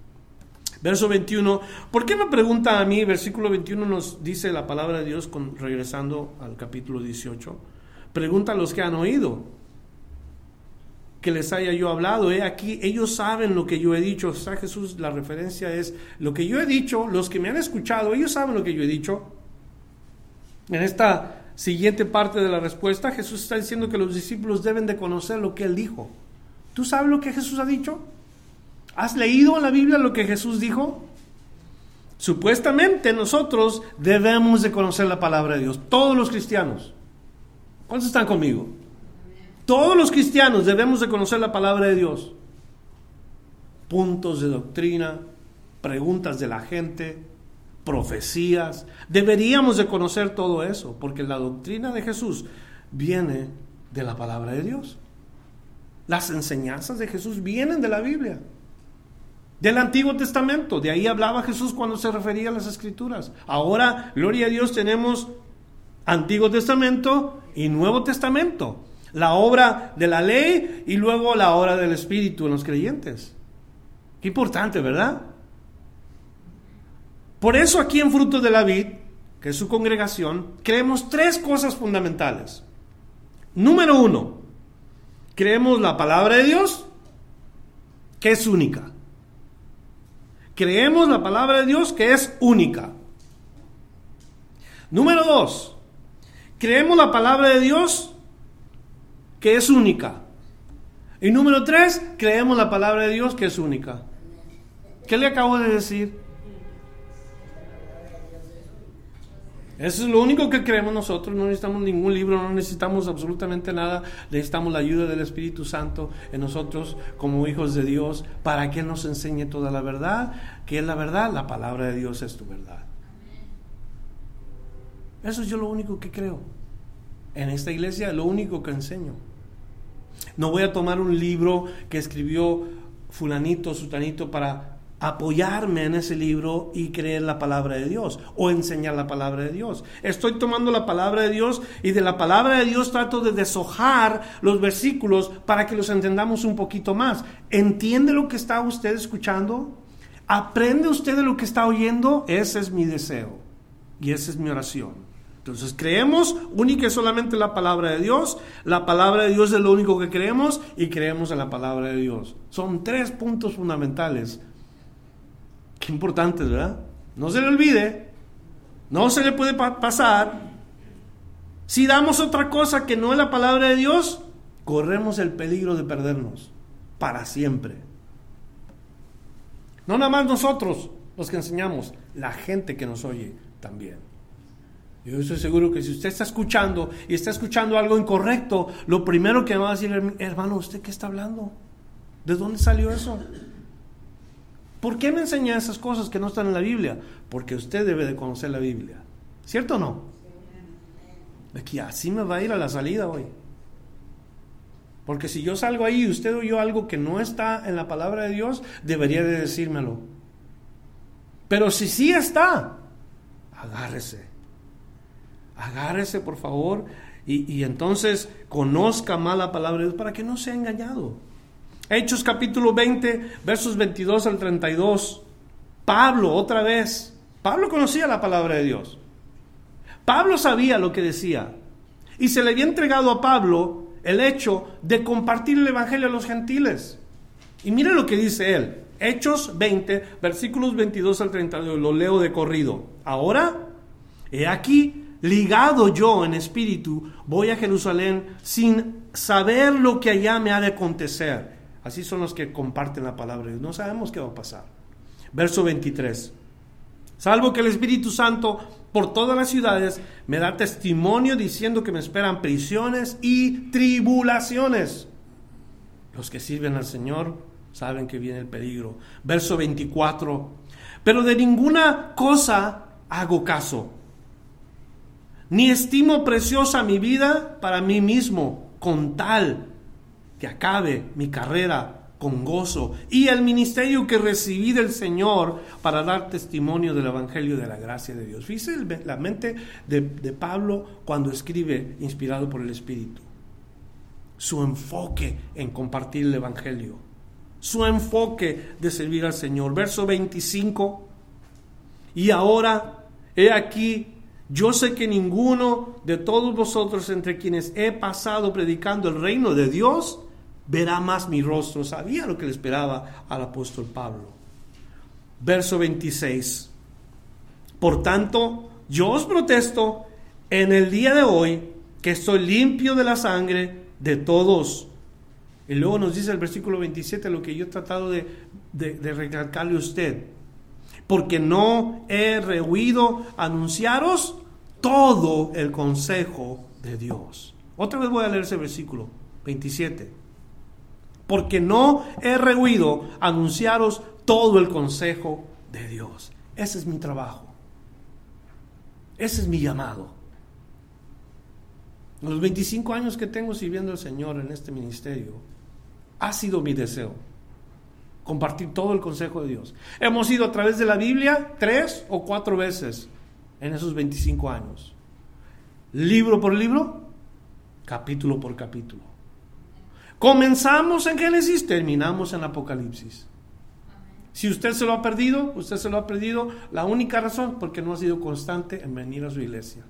Verso 21. ¿Por qué me pregunta a mí? Versículo 21 nos dice la palabra de Dios, regresando al capítulo 18. Pregunta a los que han oído que les haya yo hablado. He aquí, ellos saben lo que yo he dicho. O sea, Jesús, la referencia es lo que yo he dicho, los que me han escuchado, ellos saben lo que yo he dicho. En esta siguiente parte de la respuesta, Jesús está diciendo que los discípulos deben de conocer lo que él dijo. ¿Tú sabes lo que Jesús ha dicho? ¿Has leído en la Biblia lo que Jesús dijo? Supuestamente nosotros debemos de conocer la palabra de Dios, todos los cristianos. ¿Cuántos están conmigo? Todos los cristianos debemos de conocer la palabra de Dios. Puntos de doctrina, preguntas de la gente, profecías. Deberíamos de conocer todo eso, porque la doctrina de Jesús viene de la palabra de Dios. Las enseñanzas de Jesús vienen de la Biblia, del Antiguo Testamento. De ahí hablaba Jesús cuando se refería a las Escrituras. Ahora, gloria a Dios, tenemos Antiguo Testamento y Nuevo Testamento. La obra de la ley y luego la obra del Espíritu en los creyentes. Qué importante, ¿verdad? Por eso aquí en Fruto de la Vid, que es su congregación, creemos tres cosas fundamentales. Número uno, creemos la palabra de Dios, que es única. Creemos la palabra de Dios, que es única. Número dos, creemos la palabra de Dios que es única. Y número tres, creemos la palabra de Dios que es única. ¿Qué le acabo de decir? Eso es lo único que creemos nosotros, no necesitamos ningún libro, no necesitamos absolutamente nada, necesitamos la ayuda del Espíritu Santo en nosotros como hijos de Dios para que nos enseñe toda la verdad, que es la verdad, la palabra de Dios es tu verdad. Eso es yo lo único que creo. En esta iglesia lo único que enseño. No voy a tomar un libro que escribió fulanito, sutanito para apoyarme en ese libro y creer la palabra de Dios o enseñar la palabra de Dios. Estoy tomando la palabra de Dios y de la palabra de Dios trato de deshojar los versículos para que los entendamos un poquito más. ¿Entiende lo que está usted escuchando? ¿Aprende usted de lo que está oyendo? Ese es mi deseo y esa es mi oración. Entonces creemos única y solamente la palabra de Dios. La palabra de Dios es lo único que creemos y creemos en la palabra de Dios. Son tres puntos fundamentales Qué importante, ¿verdad? No se le olvide, no se le puede pasar. Si damos otra cosa que no es la palabra de Dios, corremos el peligro de perdernos para siempre. No nada más nosotros los que enseñamos, la gente que nos oye también. Yo estoy seguro que si usted está escuchando y está escuchando algo incorrecto, lo primero que va a decir, hermano, ¿usted qué está hablando? ¿De dónde salió eso? ¿Por qué me enseña esas cosas que no están en la Biblia? Porque usted debe de conocer la Biblia. ¿Cierto o no? Aquí así me va a ir a la salida hoy. Porque si yo salgo ahí y usted oyó algo que no está en la palabra de Dios, debería de decírmelo. Pero si sí está, agárrese. Agárrese, por favor, y, y entonces conozca más la palabra de Dios para que no sea engañado. Hechos capítulo 20, versos 22 al 32. Pablo, otra vez. Pablo conocía la palabra de Dios. Pablo sabía lo que decía. Y se le había entregado a Pablo el hecho de compartir el Evangelio a los gentiles. Y mire lo que dice él. Hechos 20, versículos 22 al 32. Lo leo de corrido. Ahora, he aquí, ligado yo en espíritu, voy a Jerusalén sin saber lo que allá me ha de acontecer Así son los que comparten la palabra. No sabemos qué va a pasar. Verso 23. Salvo que el Espíritu Santo por todas las ciudades me da testimonio diciendo que me esperan prisiones y tribulaciones. Los que sirven al Señor saben que viene el peligro. Verso 24. Pero de ninguna cosa hago caso, ni estimo preciosa mi vida para mí mismo, con tal que acabe mi carrera con gozo y el ministerio que recibí del Señor para dar testimonio del Evangelio de la gracia de Dios. Fíjese la mente de, de Pablo cuando escribe inspirado por el Espíritu. Su enfoque en compartir el Evangelio. Su enfoque de servir al Señor. Verso 25. Y ahora, he aquí, yo sé que ninguno de todos vosotros entre quienes he pasado predicando el reino de Dios, verá más mi rostro. Sabía lo que le esperaba al apóstol Pablo. Verso 26. Por tanto, yo os protesto en el día de hoy que estoy limpio de la sangre de todos. Y luego nos dice el versículo 27 lo que yo he tratado de, de, recalcarle a usted. Porque no he rehuido anunciaros todo el consejo de Dios. Otra vez voy a leer ese versículo 27 porque no he rehuido anunciaros todo el consejo de Dios. Ese es mi trabajo. Ese es mi llamado. En los 25 años que tengo sirviendo al Señor en este ministerio, ha sido mi deseo compartir todo el consejo de Dios. Hemos ido a través de la Biblia tres o cuatro veces en esos 25 años. Libro por libro, capítulo por capítulo. Comenzamos en Génesis, terminamos en Apocalipsis. Si usted se lo ha perdido, usted se lo ha perdido, la única razón porque no ha sido constante en venir a su iglesia.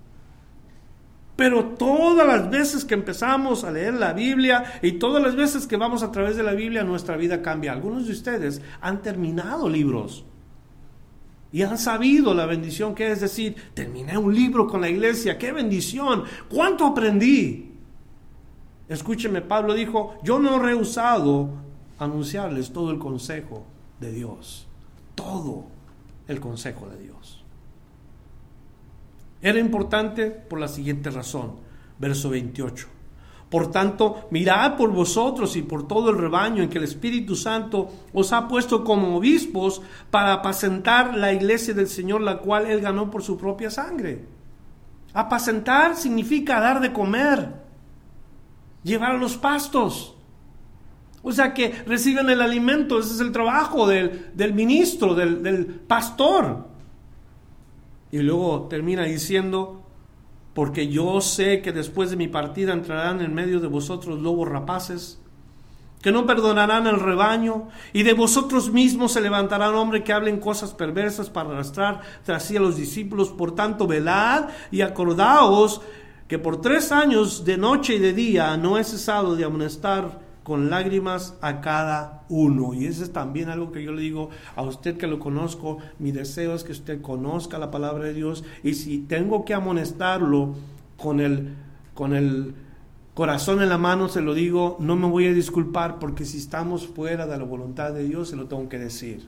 Pero todas las veces que empezamos a leer la Biblia y todas las veces que vamos a través de la Biblia, nuestra vida cambia. Algunos de ustedes han terminado libros y han sabido la bendición que es decir, terminé un libro con la iglesia, qué bendición, cuánto aprendí. Escúcheme, Pablo dijo, yo no he rehusado anunciarles todo el consejo de Dios, todo el consejo de Dios. Era importante por la siguiente razón, verso 28. Por tanto, mirad por vosotros y por todo el rebaño en que el Espíritu Santo os ha puesto como obispos para apacentar la iglesia del Señor, la cual Él ganó por su propia sangre. Apacentar significa dar de comer, llevar a los pastos. O sea que reciben el alimento, ese es el trabajo del, ministro, del, del pastor. Y luego termina diciendo, porque yo sé que después de mi partida entrarán en medio de vosotros lobos rapaces, que no perdonarán el rebaño, y de vosotros mismos se levantarán hombres que hablen cosas perversas para arrastrar tras sí a los discípulos. Por tanto, velad y acordaos que por tres años de noche y de día no he cesado de amonestar con lágrimas a cada uno. Y eso es también algo que yo le digo a usted que lo conozco. Mi deseo es que usted conozca la palabra de Dios y si tengo que amonestarlo con el, con el corazón en la mano, se lo digo, no me voy a disculpar porque si estamos fuera de la voluntad de Dios, se lo tengo que decir.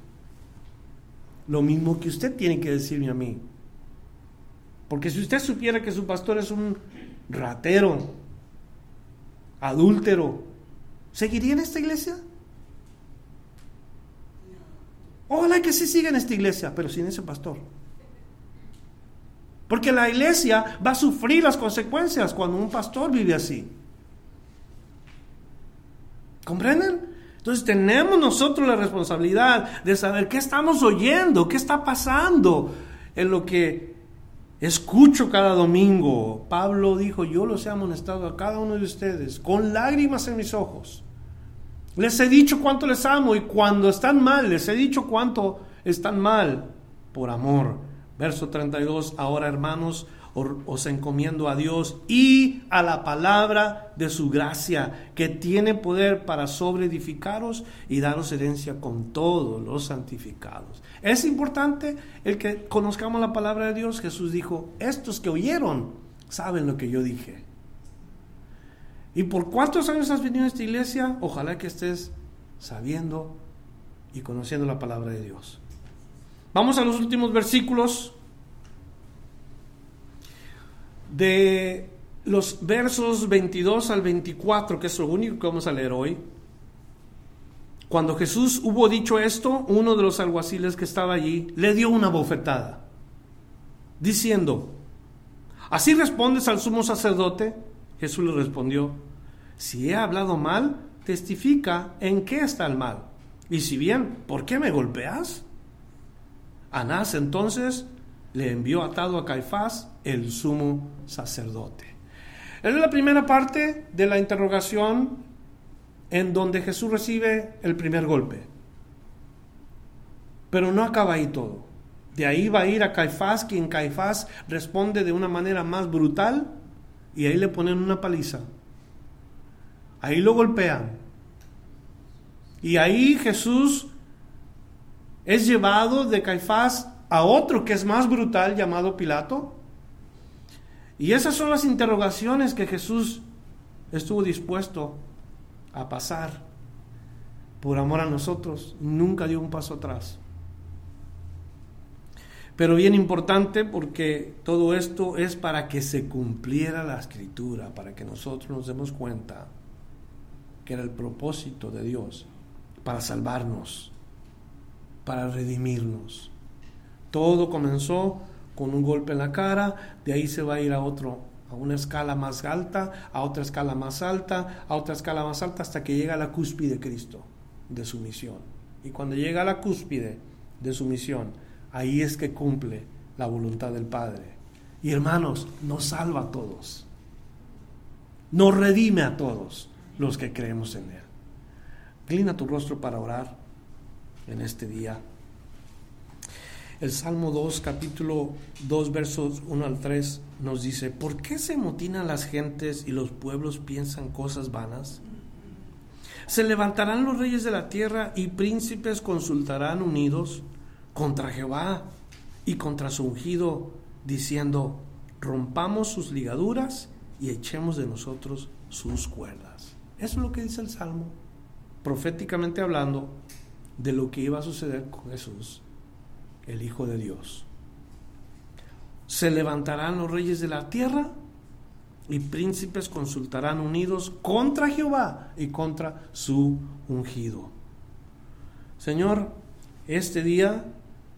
Lo mismo que usted tiene que decirme a mí. Porque si usted supiera que su pastor es un ratero, adúltero, ¿Seguiría en esta iglesia? Ojalá que sí siga en esta iglesia, pero sin ese pastor. Porque la iglesia va a sufrir las consecuencias cuando un pastor vive así. ¿Comprenden? Entonces tenemos nosotros la responsabilidad de saber qué estamos oyendo, qué está pasando en lo que escucho cada domingo. Pablo dijo, yo los he amonestado a cada uno de ustedes con lágrimas en mis ojos. Les he dicho cuánto les amo y cuando están mal, les he dicho cuánto están mal por amor. Verso 32, ahora hermanos, os encomiendo a Dios y a la palabra de su gracia, que tiene poder para sobreedificaros y daros herencia con todos los santificados. Es importante el que conozcamos la palabra de Dios. Jesús dijo, estos que oyeron saben lo que yo dije. ¿Y por cuántos años has venido a esta iglesia? Ojalá que estés sabiendo y conociendo la palabra de Dios. Vamos a los últimos versículos de los versos 22 al 24, que es lo único que vamos a leer hoy. Cuando Jesús hubo dicho esto, uno de los alguaciles que estaba allí le dio una bofetada, diciendo, ¿así respondes al sumo sacerdote? Jesús le respondió, si he hablado mal, testifica en qué está el mal. Y si bien, ¿por qué me golpeas? Anás entonces le envió atado a Caifás, el sumo sacerdote. Es la primera parte de la interrogación en donde Jesús recibe el primer golpe. Pero no acaba ahí todo. De ahí va a ir a Caifás, quien Caifás responde de una manera más brutal y ahí le ponen una paliza. Ahí lo golpean. Y ahí Jesús es llevado de Caifás a otro que es más brutal llamado Pilato. Y esas son las interrogaciones que Jesús estuvo dispuesto a pasar por amor a nosotros. Nunca dio un paso atrás. Pero bien importante porque todo esto es para que se cumpliera la escritura, para que nosotros nos demos cuenta que era el propósito de Dios para salvarnos, para redimirnos. Todo comenzó con un golpe en la cara, de ahí se va a ir a otro, a una escala más alta, a otra escala más alta, a otra escala más alta, hasta que llega a la cúspide de Cristo, de su misión. Y cuando llega a la cúspide de su misión, ahí es que cumple la voluntad del Padre. Y hermanos, nos salva a todos, nos redime a todos los que creemos en Él. Inclina tu rostro para orar en este día. El Salmo 2, capítulo 2, versos 1 al 3 nos dice, ¿por qué se motinan las gentes y los pueblos piensan cosas vanas? Se levantarán los reyes de la tierra y príncipes consultarán unidos contra Jehová y contra su ungido, diciendo, rompamos sus ligaduras y echemos de nosotros sus cuerdas. Eso es lo que dice el Salmo, proféticamente hablando de lo que iba a suceder con Jesús, el Hijo de Dios. Se levantarán los reyes de la tierra y príncipes consultarán unidos contra Jehová y contra su ungido. Señor, este día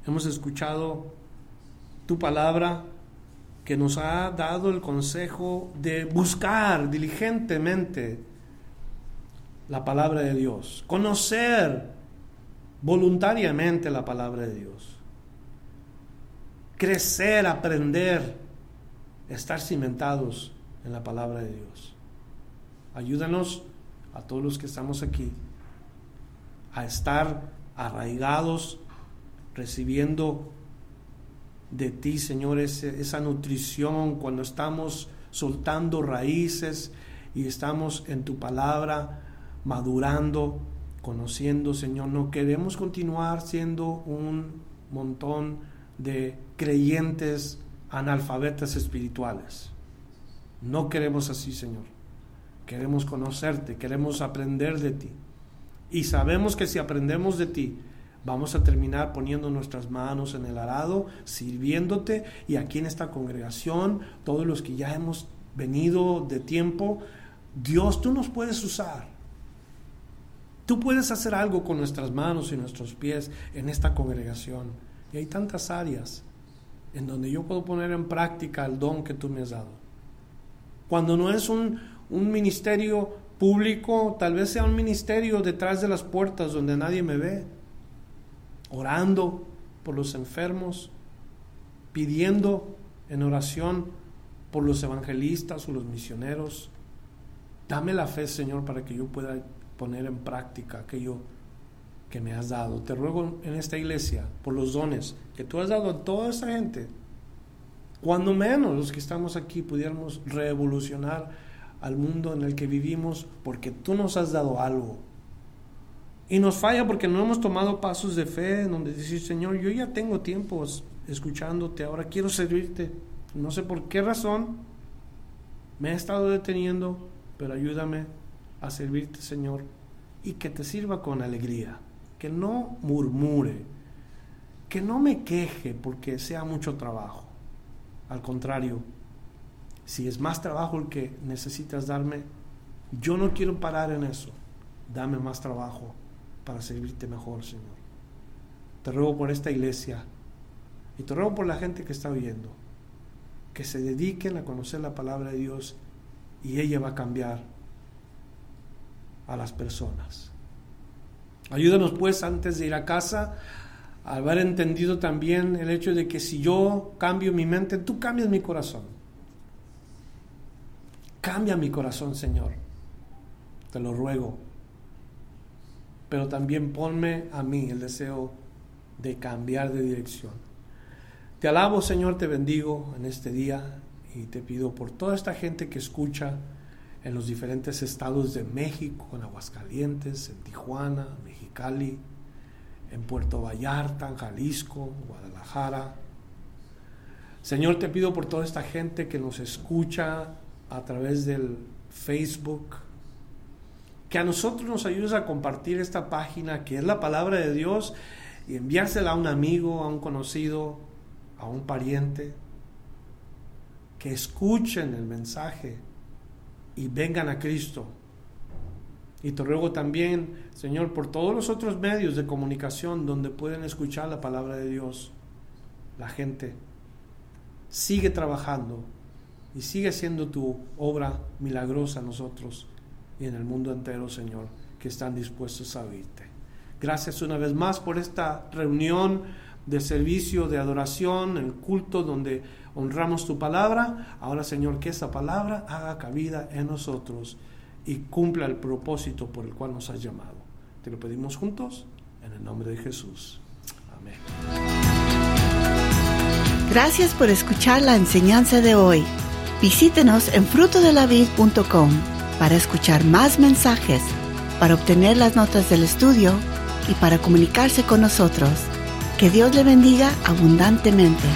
hemos escuchado tu palabra que nos ha dado el consejo de buscar diligentemente la palabra de Dios, conocer voluntariamente la palabra de Dios, crecer, aprender, estar cimentados en la palabra de Dios. Ayúdanos a todos los que estamos aquí a estar arraigados, recibiendo de ti, Señor, esa nutrición cuando estamos soltando raíces y estamos en tu palabra, madurando, conociendo, Señor. No queremos continuar siendo un montón de creyentes analfabetas espirituales. No queremos así, Señor. Queremos conocerte, queremos aprender de ti. Y sabemos que si aprendemos de ti, vamos a terminar poniendo nuestras manos en el arado, sirviéndote. Y aquí en esta congregación, todos los que ya hemos venido de tiempo, Dios, tú nos puedes usar. Tú puedes hacer algo con nuestras manos y nuestros pies en esta congregación. Y hay tantas áreas en donde yo puedo poner en práctica el don que tú me has dado. Cuando no es un, ministerio público, tal vez sea un ministerio detrás de las puertas donde nadie me ve, orando por los enfermos, pidiendo en oración por los evangelistas o los misioneros. Dame la fe, Señor, para que yo pueda poner en práctica aquello que me has dado. Te ruego en esta iglesia por los dones que tú has dado a toda esa gente cuando menos los que estamos aquí pudiéramos revolucionar al mundo en el que vivimos porque tú nos has dado algo. Y nos falla porque no hemos tomado pasos de fe en donde decir, Señor, yo ya tengo tiempo escuchándote, ahora quiero servirte. No sé por qué razón me he estado deteniendo, pero ayúdame a servirte, Señor, y que te sirva con alegría, que no murmure, que no me queje porque sea mucho trabajo al contrario, si es más trabajo el que necesitas darme, yo no quiero parar en eso. Dame más trabajo para servirte mejor, Señor. Te ruego por esta iglesia y te ruego por la gente que está oyendo, que se dediquen a conocer la palabra de Dios y ella va a cambiar a las personas. Ayúdanos pues antes de ir a casa haber entendido también el hecho de que si yo cambio mi mente, tú cambias mi corazón. Cambia mi corazón, Señor. Te lo ruego. Pero también ponme a mí el deseo de cambiar de dirección. Te alabo, Señor, te bendigo en este día y te pido por toda esta gente que escucha en los diferentes estados de México, en Aguascalientes, en Tijuana, Mexicali, en Puerto Vallarta, en Jalisco, Guadalajara. Señor, te pido por toda esta gente que nos escucha a través del Facebook, que a nosotros nos ayudes a compartir esta página que es la palabra de Dios y enviársela a un amigo, a un conocido, a un pariente, que escuchen el mensaje y vengan a Cristo y te ruego también, Señor, por todos los otros medios de comunicación donde pueden escuchar la palabra de Dios. La gente sigue trabajando y sigue siendo tu obra milagrosa a nosotros y en el mundo entero, Señor, que están dispuestos a oírte. Gracias una vez más por esta reunión de servicio, de adoración, el culto donde honramos tu palabra. Ahora, Señor, que esa palabra haga cabida en nosotros y cumpla el propósito por el cual nos has llamado. Te lo pedimos juntos en el nombre de Jesús. Amén. Gracias por escuchar la enseñanza de hoy. Visítenos en frutodelavid.com para escuchar más mensajes, para obtener las notas del estudio y para comunicarse con nosotros. Que Dios le bendiga abundantemente.